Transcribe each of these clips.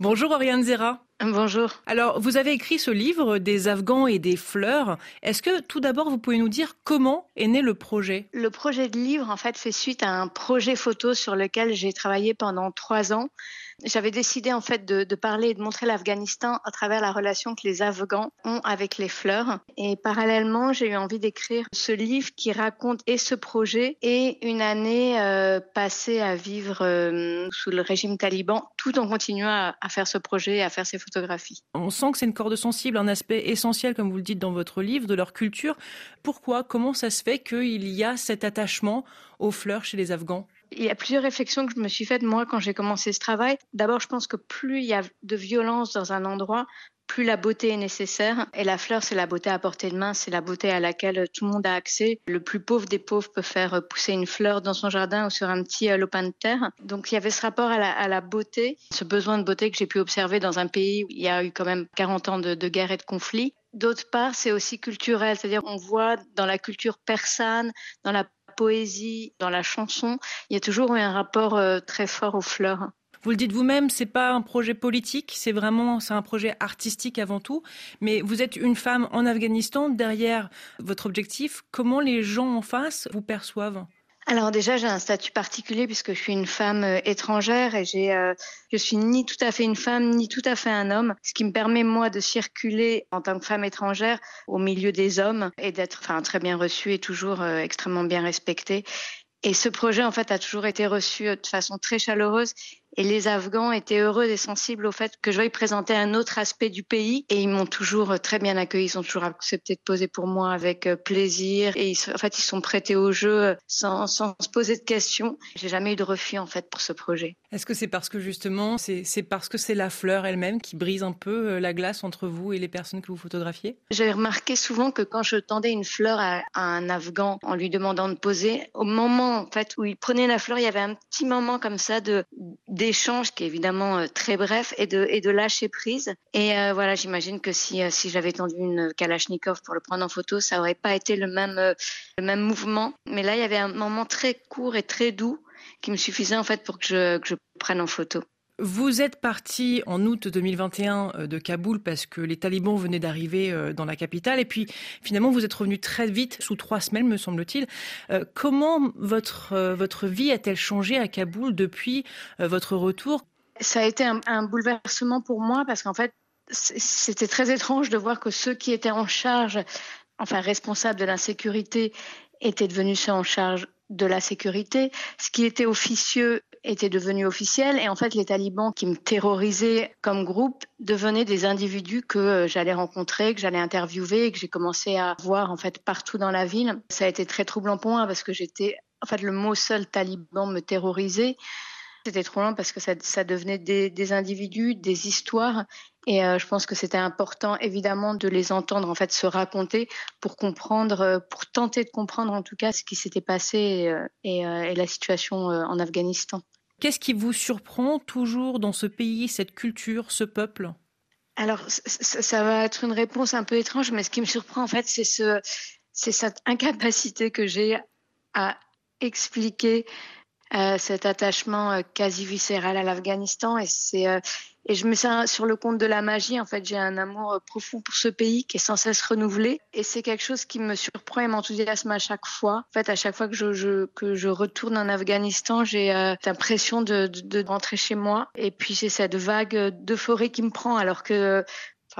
Bonjour Oriane Zera. Bonjour. Alors, vous avez écrit ce livre des Afghans et des fleurs. Est-ce que tout d'abord, vous pouvez nous dire comment est né le projet? Le projet de livre, en fait, fait suite à un projet photo sur lequel j'ai travaillé pendant trois ans. J'avais décidé en fait de, de, parler et de montrer l'Afghanistan à travers la relation que les Afghans ont avec les fleurs. Et parallèlement, j'ai eu envie d'écrire ce livre qui raconte et ce projet et une année euh, passée à vivre euh, sous le régime taliban, tout en continuant à, à faire ce projet et à faire ces On sent que c'est une corde sensible, un aspect essentiel, comme vous le dites dans votre livre, de leur culture. Pourquoi? Comment ça se fait qu'il y a cet attachement aux fleurs chez les Afghans? Il y a plusieurs réflexions que je me suis faites moi quand j'ai commencé ce travail. D'abord, je pense que plus il y a de violence dans un endroit, plus la beauté est nécessaire. Et la fleur, c'est la beauté à portée de main, c'est la beauté à laquelle tout le monde a accès. Le plus pauvre des pauvres peut faire pousser une fleur dans son jardin ou sur un petit lopin de terre. Donc il y avait ce rapport à la, beauté, ce besoin de beauté que j'ai pu observer dans un pays où il y a eu quand même 40 ans de, de guerre et de conflit. D'autre part, c'est aussi culturel, c'est-à-dire on voit dans la culture persane, dans la poésie, dans la chanson, il y a toujours eu un rapport euh, très fort aux fleurs. Vous le dites vous-même, c'est pas un projet politique, c'est vraiment c'est un projet artistique avant tout. Mais vous êtes une femme en Afghanistan derrière votre objectif. Comment les gens en face vous perçoivent? Alors déjà, j'ai un statut particulier puisque je suis une femme euh, étrangère et j'ai, euh, je suis ni tout à fait une femme ni tout à fait un homme, ce qui me permet moi de circuler en tant que femme étrangère au milieu des hommes et d'être, enfin, très bien reçue et toujours euh, extrêmement bien respectée. Et ce projet, en fait, a toujours été reçu de façon très chaleureuse et les Afghans étaient heureux et sensibles au fait que je veuille présenter un autre aspect du pays. Et ils m'ont toujours très bien accueilli. Ils ont toujours accepté de poser pour moi avec euh, plaisir. Et ils, en fait, ils sont prêtés au jeu euh, sans, sans se poser de questions. J'ai jamais eu de refus, en fait, pour ce projet. Est-ce que c'est parce que justement, c'est parce que c'est la fleur elle-même qui brise un peu euh, la glace entre vous et les personnes que vous photographiez? J'ai remarqué souvent que quand je tendais une fleur à, à un Afghan en lui demandant de poser, au moment, en fait, où il prenait la fleur, il y avait un petit moment comme ça de d'échange qui est évidemment euh, très bref et de, et de lâcher prise. Et euh, voilà, j'imagine que si, euh, si j'avais tendu une Kalachnikov pour le prendre en photo, ça aurait pas été le même, euh, le même mouvement. Mais là, il y avait un moment très court et très doux qui me suffisait en fait pour que je, que je prenne en photo. Vous êtes parti en août 2021 euh, de Kaboul parce que les talibans venaient d'arriver euh, dans la capitale et puis finalement vous êtes revenu très vite, sous trois semaines me semble-t-il. Euh, comment votre, votre vie a-t-elle changé à Kaboul depuis votre retour? Ça a été un, un bouleversement pour moi parce qu'en fait c'était très étrange de voir que ceux qui étaient en charge, enfin responsables de l'insécurité, étaient devenus ceux en charge de la sécurité. Ce qui était officieux était devenu officiel et en fait les talibans qui me terrorisaient comme groupe devenaient des individus que euh, j'allais rencontrer, que j'allais interviewer et que j'ai commencé à voir en fait partout dans la ville. Ça a été très troublant pour moi parce que j'étais en fait le mot seul taliban me terrorisait. C'était trop long parce que ça, ça devenait des, des, individus, des histoires, et euh, je pense que c'était important évidemment de les entendre en fait se raconter pour comprendre, euh, pour tenter de comprendre en tout cas ce qui s'était passé et, euh, et, et, la situation en Afghanistan. Qu'est-ce qui vous surprend toujours dans ce pays, cette culture, ce peuple? Alors ça va être une réponse un peu étrange, mais ce qui me surprend en fait, c'est ce, c'est cette incapacité que j'ai à expliquer euh, cet attachement euh, quasi viscéral à l'Afghanistan. Et c'est euh, et je me sens sur le compte de la magie en fait j'ai un amour profond pour ce pays qui est sans cesse renouvelé. Et c'est quelque chose qui me surprend et m'enthousiasme à chaque fois. En fait à chaque fois que je, je que je retourne en Afghanistan j'ai euh, l'impression de, de, de rentrer chez moi. Et puis j'ai cette vague d'euphorie qui me prend alors que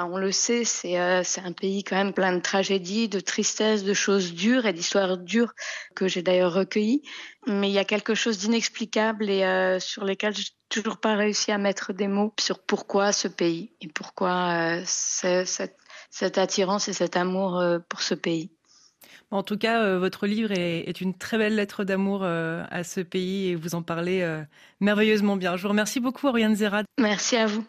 Enfin, on le sait, c'est euh, un pays quand même plein de tragédies, de tristesse, de choses dures et d'histoires dures que j'ai d'ailleurs recueillies. Mais il y a quelque chose d'inexplicable et euh, sur lesquels j'ai toujours pas réussi à mettre des mots sur pourquoi ce pays et pourquoi euh, cette, cette attirance et cet amour euh, pour ce pays. En tout cas, euh, votre livre est, est, une très belle lettre d'amour euh, à ce pays et vous en parlez euh, merveilleusement bien. Je vous remercie beaucoup, Oriane Zerad. Merci à vous.